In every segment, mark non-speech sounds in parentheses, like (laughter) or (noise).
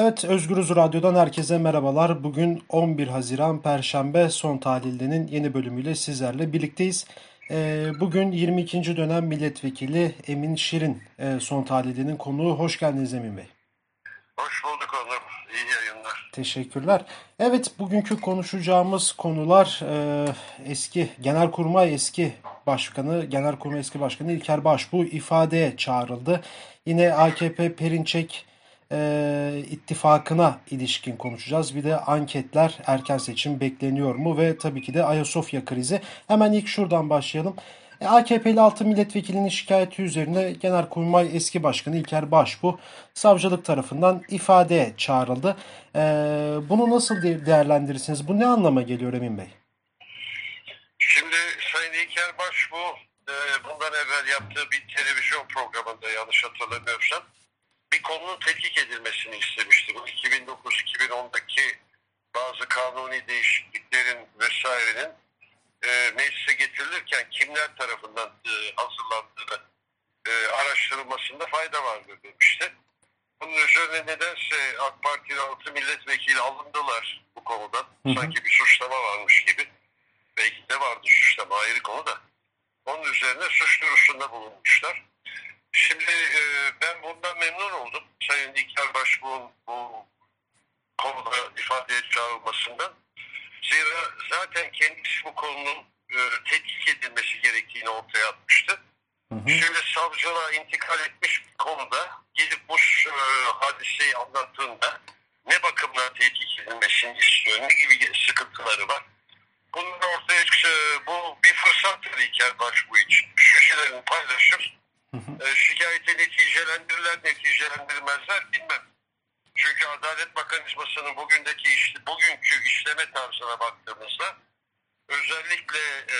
Evet, Özgürüz Radyo'dan herkese merhabalar. Bugün 11 Haziran Perşembe son tahlildenin yeni bölümüyle sizlerle birlikteyiz. Ee, bugün 22. dönem milletvekili Emin Şirin e, son tahlildenin konuğu. Hoş geldiniz Emin Bey. Hoş bulduk oğlum. İyi yayınlar. Teşekkürler. Evet, bugünkü konuşacağımız konular e, eski Genelkurmay eski Başkanı, Genelkurmay eski Başkanı İlker Başbuğ ifadeye çağrıldı. Yine AKP Perinçek e, ittifakına ilişkin konuşacağız. Bir de anketler erken seçim bekleniyor mu ve tabii ki de Ayasofya krizi. Hemen ilk şuradan başlayalım. E, AKP'li 6 milletvekilinin şikayeti üzerine Genelkurmay eski başkanı İlker Başbuğ savcılık tarafından ifadeye çağrıldı. E, bunu nasıl de- değerlendirirsiniz? Bu ne anlama geliyor Emin Bey? Şimdi Sayın İlker Baş bu e, bundan evvel yaptığı bir televizyon programında yanlış hatırlamıyorsam bir konunun tetkik edilmesini istemişti. Bu 2009-2010'daki bazı kanuni değişikliklerin vesairenin e, meclise getirilirken kimler tarafından e, hazırlandığını e, araştırılmasında fayda vardır demişti. Bunun üzerine nedense AK Parti'nin altı milletvekili alındılar bu konudan. hı. Sanki bir suçlama varmış gibi. Belki de vardı suçlama ayrı konu da. Onun üzerine suç duyurusunda bulunmuşlar. Şimdi e, ben bundan memnun oldum. Sayın İlker Başbuğ'un bu konuda ifadeye çağrılmasından. Zira zaten kendisi bu konunun e, tetkik edilmesi gerektiğini ortaya atmıştı. Hı hı. Şimdi savcılığa intikal etmiş bir konuda gidip bu e, hadiseyi anlattığında ne bakımdan tetkik edilmesini istiyor, ne gibi sıkıntıları var. Bunun ortaya çıkışı bu bir fırsattır İlker Başbuğ için. Düşüncelerini paylaşır. E, şikayeti neticelendirirler, neticelendirmezler bilmem. Çünkü adalet mekanizmasının bugündeki işte, bugünkü işleme tarzına baktığımızda özellikle e,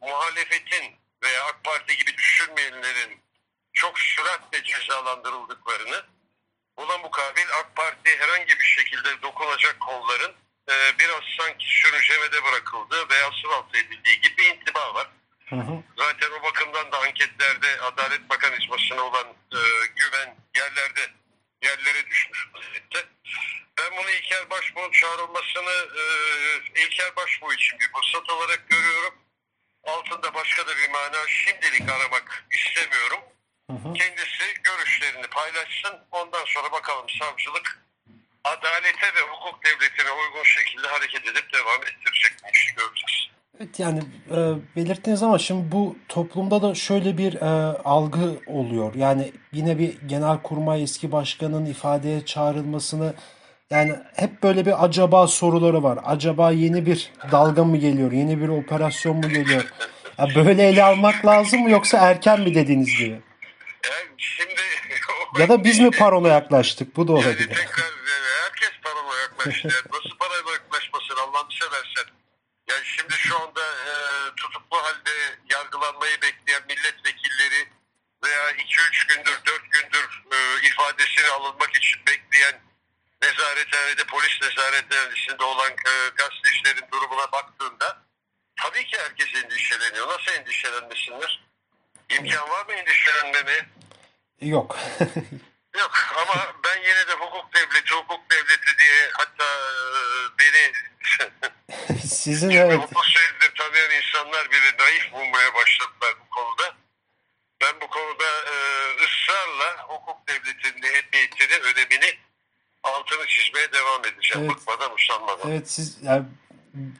muhalefetin veya AK Parti gibi düşünmeyenlerin çok süratle cezalandırıldıklarını buna mukabil AK Parti herhangi bir şekilde dokunacak kolların e, biraz sanki sürüncemede bırakıldığı veya sıvaltı edildiği gibi intiba var. Hı hı. Zaten o bakımdan da anketlerde adalet mekanizmasına olan e, güven yerlerde yerlere düşmüş vaziyette. Ben bunu İlker Başbuğ'un çağrılmasını e, İlker Başbuğ için bir fırsat olarak görüyorum. Altında başka da bir mana şimdilik aramak istemiyorum. Hı hı. Kendisi görüşlerini paylaşsın. Ondan sonra bakalım savcılık adalete ve hukuk devletine uygun şekilde hareket edip devam ettirecek mi işi göreceğiz. Evet yani e, belirttiniz ama şimdi bu toplumda da şöyle bir e, algı oluyor. Yani yine bir genelkurmay eski başkanın ifadeye çağrılmasını yani hep böyle bir acaba soruları var. Acaba yeni bir dalga mı geliyor? Yeni bir operasyon mu geliyor? Ya böyle ele almak lazım mı yoksa erken mi dediğiniz gibi? Yani şimdi Ya da biz mi parona yaklaştık? Bu da Yani olabilir. tekrar e, herkes paranoya yaklaştı. Yani Nasıl paranoya yaklaşmasın Allah'ını seversen. Yani şimdi şu anda e, tutuklu halde yargılanmayı bekleyen milletvekilleri veya 2-3 gündür 4 gündür e, ifadesini alınmak için bekleyen nezarethanede polis nezarethanesinde olan e, gazetecilerin durumuna baktığında tabii ki herkes endişeleniyor. Nasıl endişelenmesinler? İmkan var mı endişelenmeme? Yok. (laughs) Yok ama ben yine de hukuk devleti, hukuk devleti diye hatta e, beni Sizin evet. hukuk insanlar bile naif bulmaya başladılar bu konuda. Ben bu konuda e, ısrarla hukuk devletinin ehemmiyetini, önemini altını çizmeye devam edeceğim. Evet. Bıkmadan, usanmadan. Evet siz yani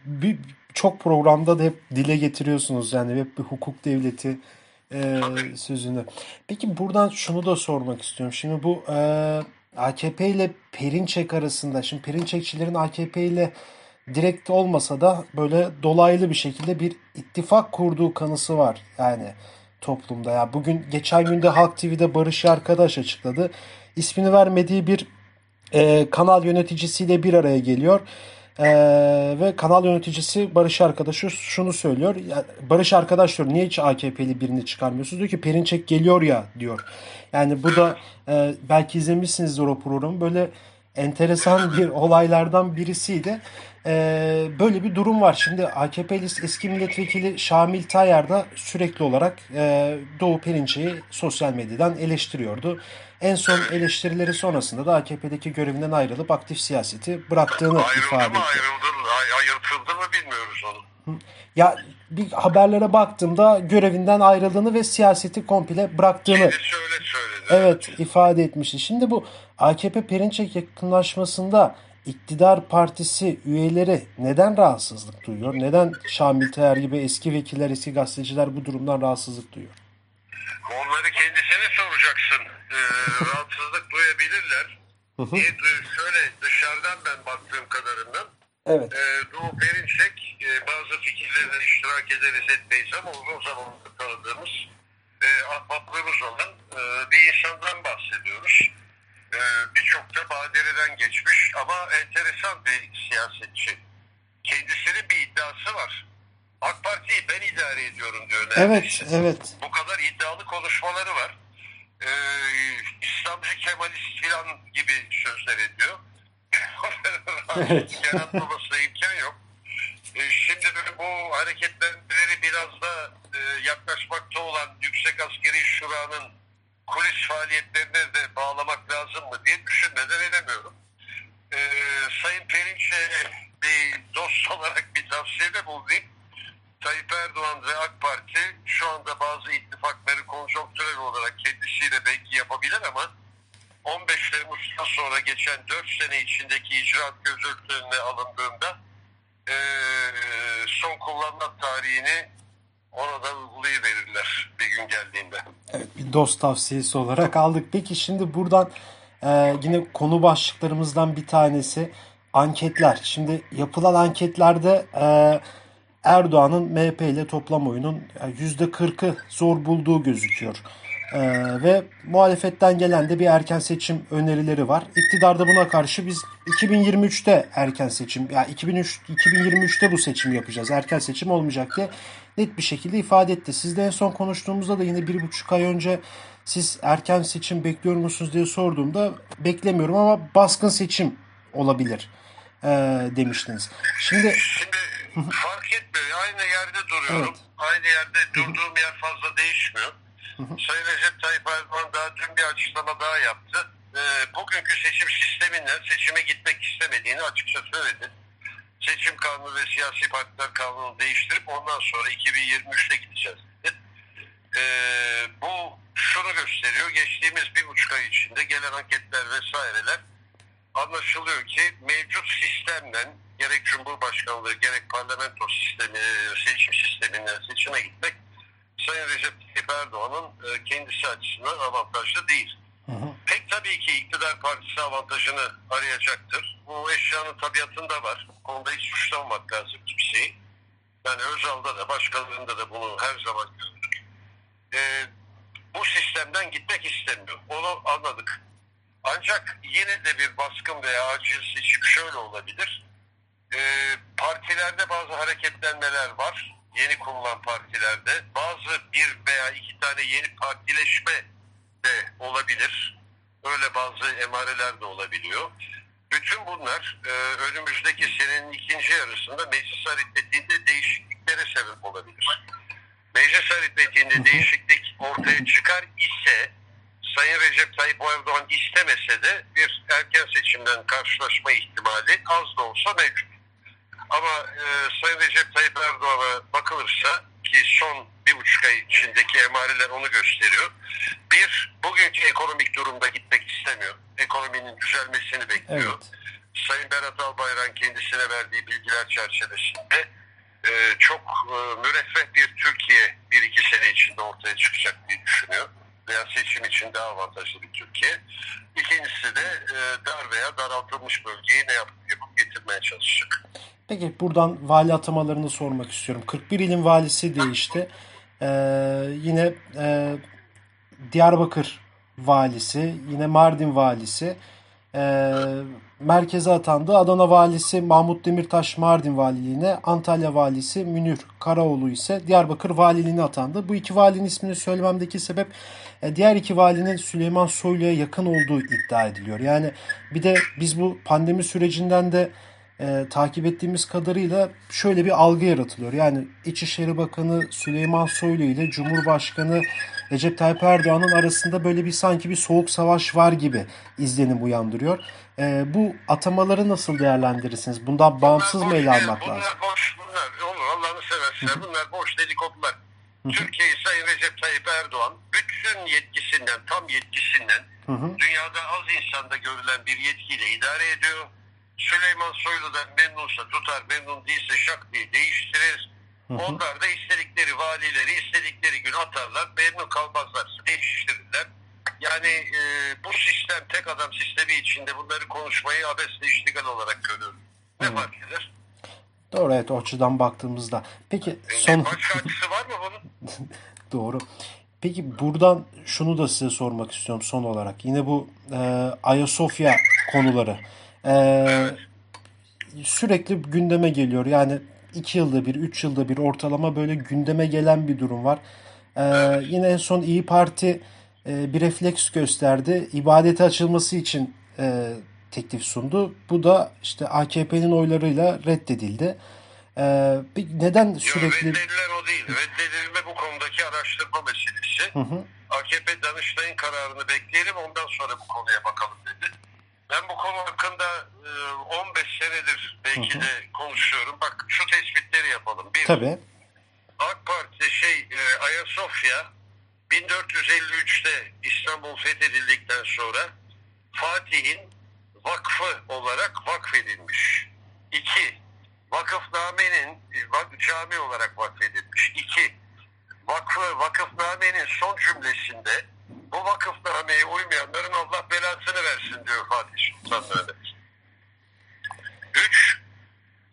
bir çok programda da hep dile getiriyorsunuz yani hep bir hukuk devleti e, Tabii. sözünü. Peki buradan şunu da sormak istiyorum. Şimdi bu e, AKP ile Perinçek arasında şimdi Perinçekçilerin AKP ile direkt olmasa da böyle dolaylı bir şekilde bir ittifak kurduğu kanısı var yani toplumda. Ya bugün geçen günde Halk TV'de Barış Arkadaş açıkladı. İsmini vermediği bir e, kanal yöneticisiyle bir araya geliyor. E, ve kanal yöneticisi Barış Arkadaş'a şunu söylüyor. Ya, Barış Arkadaş diyor niye hiç AKP'li birini çıkarmıyorsunuz? Diyor ki Perinçek geliyor ya diyor. Yani bu da e, belki izlemişsinizdir o programı. Böyle enteresan bir (laughs) olaylardan birisiydi. Ee, böyle bir durum var. Şimdi AKP'li eski milletvekili Şamil Tayyar da sürekli olarak e, Doğu Perinçek'i sosyal medyadan eleştiriyordu. En son eleştirileri sonrasında da AKP'deki görevinden ayrılıp aktif siyaseti bıraktığını Ayrıldı ifade mı etti. ayrıldı, ay- ayırtıldı mı bilmiyoruz onu. Ya bir haberlere baktığımda görevinden ayrıldığını ve siyaseti komple bıraktığını Kendisi öyle söyledi. evet ifade etmişti. Şimdi bu AKP Perinçek yakınlaşmasında iktidar partisi üyeleri neden rahatsızlık duyuyor? Neden Şamil Tayyar gibi eski vekiller, eski gazeteciler bu durumdan rahatsızlık duyuyor? Onları kendisine soracaksın. Ee, (laughs) rahatsızlık duyabilirler. Niye şöyle dışarıdan ben baktığım kadarından Evet. e, Doğu Perinçek e, bazı fikirlerine iştirak ederiz etmeyiz ama uzun zamandır tanıdığımız e, ahbaplığımız olan e, bir insandan bahsediyoruz. E, Birçok da badireden geçmiş ama enteresan bir siyasetçi. Kendisinin bir iddiası var. AK Parti'yi ben idare ediyorum diyor Evet, neredeyse. evet. Bu kadar iddialı konuşmaları var. Ee, İslamcı Kemalist filan gibi sözler ediyor. (laughs) Evet. (laughs) Yaratmamasına imkan yok. Ee, şimdi bu hareketlenmeleri biraz da e, yaklaşmakta olan Yüksek Askeri Şura'nın kulis faaliyetlerine de bağlamak lazım mı diye düşünmeden edemiyorum. Ee, Sayın Perinç'e bir dost (laughs) olarak bir tavsiyede bulunayım. Tayyip Erdoğan ve AK Parti şu anda bazı ittifakları konjonktürel olarak kendisiyle belki yapabilir ama 15 Temmuz'dan sonra geçen 4 sene içindeki icraat göz alındığında eee, son kullanma tarihini ona da uygulayıverirler bir gün geldiğinde. Evet, bir dost tavsiyesi olarak aldık. Peki şimdi buradan e, yine konu başlıklarımızdan bir tanesi anketler. Şimdi yapılan anketlerde e, Erdoğan'ın MHP ile toplam oyunun %40'ı zor bulduğu gözüküyor. E, ve muhalefetten gelen de bir erken seçim önerileri var. İktidarda buna karşı biz 2023'te erken seçim, ya 2003 2023'te bu seçim yapacağız. Erken seçim olmayacak diye net bir şekilde ifade etti. Sizle en son konuştuğumuzda da yine bir buçuk ay önce siz erken seçim bekliyor musunuz diye sorduğumda beklemiyorum ama baskın seçim olabilir e, demiştiniz. Şimdi Şimdi fark etmiyor. Aynı yerde duruyorum. Evet. Aynı yerde durduğum yer fazla değişmiyor. Sayın Recep Tayyip Erdoğan daha dün bir açıklama daha yaptı. Ee, bugünkü seçim sisteminden seçime gitmek istemediğini açıkça söyledi. Seçim kanunu ve siyasi partiler kanunu değiştirip ondan sonra 2023'te gideceğiz dedi. Ee, bu şunu gösteriyor. Geçtiğimiz bir buçuk ay içinde gelen anketler vesaireler anlaşılıyor ki mevcut sistemden gerek Cumhurbaşkanlığı gerek parlamento sistemi, seçim sisteminden seçime gitmek Sayın Recep Tayyip Erdoğan'ın e, kendisi açısından avantajlı değil. Hı hı. Pek tabii ki iktidar partisi avantajını arayacaktır. Bu eşyanın tabiatında var. Bu konuda hiç suçlamamak lazım kimseyi. Yani Özal'da da başkalarında da bunu her zaman gördük. E, bu sistemden gitmek istemiyor. Onu anladık. Ancak yine de bir baskın veya acil seçim şöyle olabilir. Ee, partilerde bazı hareketlenmeler var. Yeni kurulan partilerde. Bazı bir veya iki tane yeni partileşme de olabilir. Öyle bazı emareler de olabiliyor. Bütün bunlar e, önümüzdeki senenin ikinci yarısında meclis aritmetiğinde değişikliklere sebep olabilir. Meclis aritmetiğinde değişiklik ortaya çıkar ise Sayın Recep Tayyip Erdoğan istemese de bir erken seçimden karşılaşma ihtimali az da olsa mevcut. Ama e, Sayın Recep Tayyip Erdoğan'a bakılırsa ki son bir buçuk ay içindeki emareler onu gösteriyor. Bir, bugünkü ekonomik durumda gitmek istemiyor. Ekonominin düzelmesini bekliyor. Evet. Sayın Berat Albayrak'ın kendisine verdiği bilgiler çerçevesinde e, çok e, müreffeh bir Türkiye bir iki sene içinde ortaya çıkacak diye düşünüyor. Veya seçim için daha avantajlı bir Türkiye. İkincisi de e, dar veya daraltılmış bölgeyi ne yapıp, yapıp getirmeye çalışacak. Peki buradan vali atamalarını sormak istiyorum. 41 ilin valisi değişti. Ee, yine e, Diyarbakır valisi, yine Mardin valisi. E, merkeze atandı. Adana valisi Mahmut Demirtaş Mardin valiliğine, Antalya valisi Münir Karaoğlu ise Diyarbakır valiliğine atandı. Bu iki valinin ismini söylememdeki sebep e, diğer iki valinin Süleyman Soylu'ya yakın olduğu iddia ediliyor. Yani bir de biz bu pandemi sürecinden de e, takip ettiğimiz kadarıyla şöyle bir algı yaratılıyor. Yani İçişleri Bakanı Süleyman Soylu ile Cumhurbaşkanı Recep Tayyip Erdoğan'ın arasında böyle bir sanki bir soğuk savaş var gibi izlenim uyandırıyor. E, bu atamaları nasıl değerlendirirsiniz? Bundan bağımsız mı ele almak bunlar lazım? boş, bunlar olur Allah'ını seversen bunlar boş dedikodular. Türkiye'yi Sayın Recep Tayyip Erdoğan bütün yetkisinden, tam yetkisinden Hı hı. dünyada az insanda görülen bir yetkiyle idare ediyor. Süleyman Soylu'dan memnunsa tutar, memnun değilse şak diye değiştirir. Onlar da istedikleri valileri istedikleri gün atarlar, memnun kalmazlarsa değiştirirler. Yani e, bu sistem tek adam sistemi içinde bunları konuşmayı abesle iştigal olarak görüyorum. Ne fark eder? Doğru evet o açıdan baktığımızda. Peki E, son Başka açısı var mı bunun? (laughs) doğru. Peki buradan şunu da size sormak istiyorum son olarak. Yine bu e, Ayasofya konuları. E, sürekli gündeme geliyor. Yani iki yılda bir, üç yılda bir ortalama böyle gündeme gelen bir durum var. E, yine en son İyi Parti e, bir refleks gösterdi. İbadete açılması için e, teklif sundu. Bu da işte AKP'nin oylarıyla reddedildi. E, bir- neden sürekli... reddedilen o değil. Reddedilme bu konudaki araştırma meselesi. Hı hı. AKP Danıştay'ın kararını bekleyelim ondan sonra bu konuya bakalım dedi. Ben bu konu hakkında e, 15 senedir belki de konuşuyorum. Bak şu tespitleri yapalım. Bir, Tabii. AK Parti şey e, Ayasofya 1453'te İstanbul fethedildikten sonra Fatih'in vakfı olarak vakfedilmiş. İki, vakıfnamenin e, vak- cami olarak vakfedilmiş. İki, vakfı, vakıfnamenin son cümlesinde bu vakıfnameye uymayanların Allah belasını versin diyor Fatih Sultan Mehmet. Üç,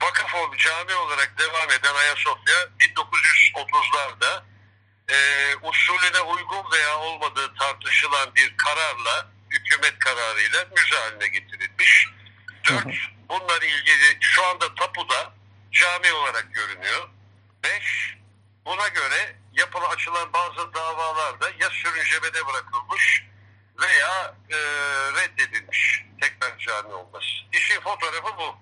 vakıf ol, cami olarak devam eden Ayasofya 1930'larda e, usulüne uygun veya olmadığı tartışılan bir kararla, hükümet kararıyla müze haline getirilmiş. Dört, bununla ilgili şu anda tapuda cami olarak görünüyor. Beş, buna göre yapılı açılan bazı davalarda ya sürüncemede bırakılmış veya e, reddedilmiş tekrar cami olması. İşin fotoğrafı bu.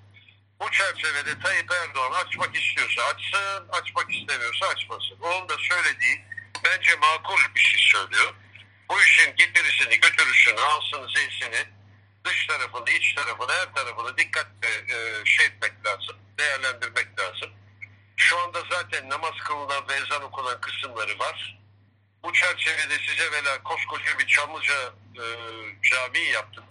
Bu çerçevede Tayyip Erdoğan açmak istiyorsa açsın, açmak istemiyorsa açmasın. Onun da söylediği bence makul bir şey söylüyor. Bu işin getirisini, götürüsünü, alsın, zilsini, dış tarafını, iç tarafını, her tarafını dikkatle e, şey etmek lazım, değerlendirmek lazım. Şu anda zaten namaz kılınan ve ezan okunan kısımları var. Bu çerçevede size vela koskoca bir Çamlıca e, camiyi yaptım.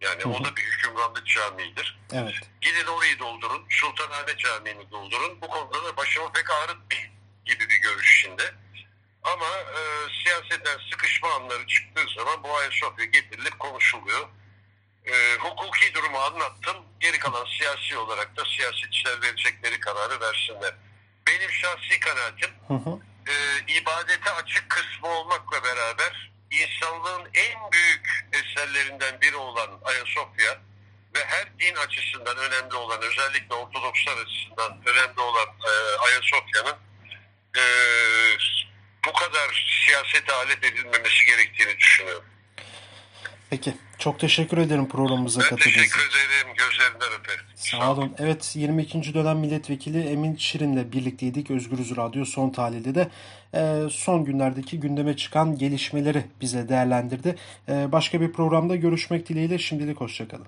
Yani o da bir hükümranlık camiidir. Evet. Gidin orayı doldurun. Sultanahmet Camii'ni doldurun. Bu konuda da başımı pek ağrıtmayın gibi bir görüş içinde. Ama e, siyasetten sıkışma anları çıktığı zaman bu Ayasofya getirilip konuşuluyor. E, hukuki durumu anlattım. Geri kalan siyasi olarak da siyasetçiler verecekleri kararı versinler. Benim şahsi kanaatim Hı hı. e, ibadete açık kısmı olmakla beraber insanlığın en büyük eserlerinden biri olan Ayasofya ve her din açısından önemli olan özellikle Ortodokslar açısından önemli olan e, Ayasofya'nın e, bu kadar siyasete alet edilmemesi gerektiğini düşünüyorum. Peki. Çok teşekkür ederim programımıza Ben katıldığınız için. teşekkür ederim. Gözlerinden öperim. Sağ olun. Evet 22. dönem milletvekili Emin Şirin'le birlikteydik. Özgürüz Radyo son tahlilde de e, son günlerdeki gündeme çıkan gelişmeleri bize değerlendirdi. E, başka bir programda görüşmek dileğiyle şimdilik hoşçakalın.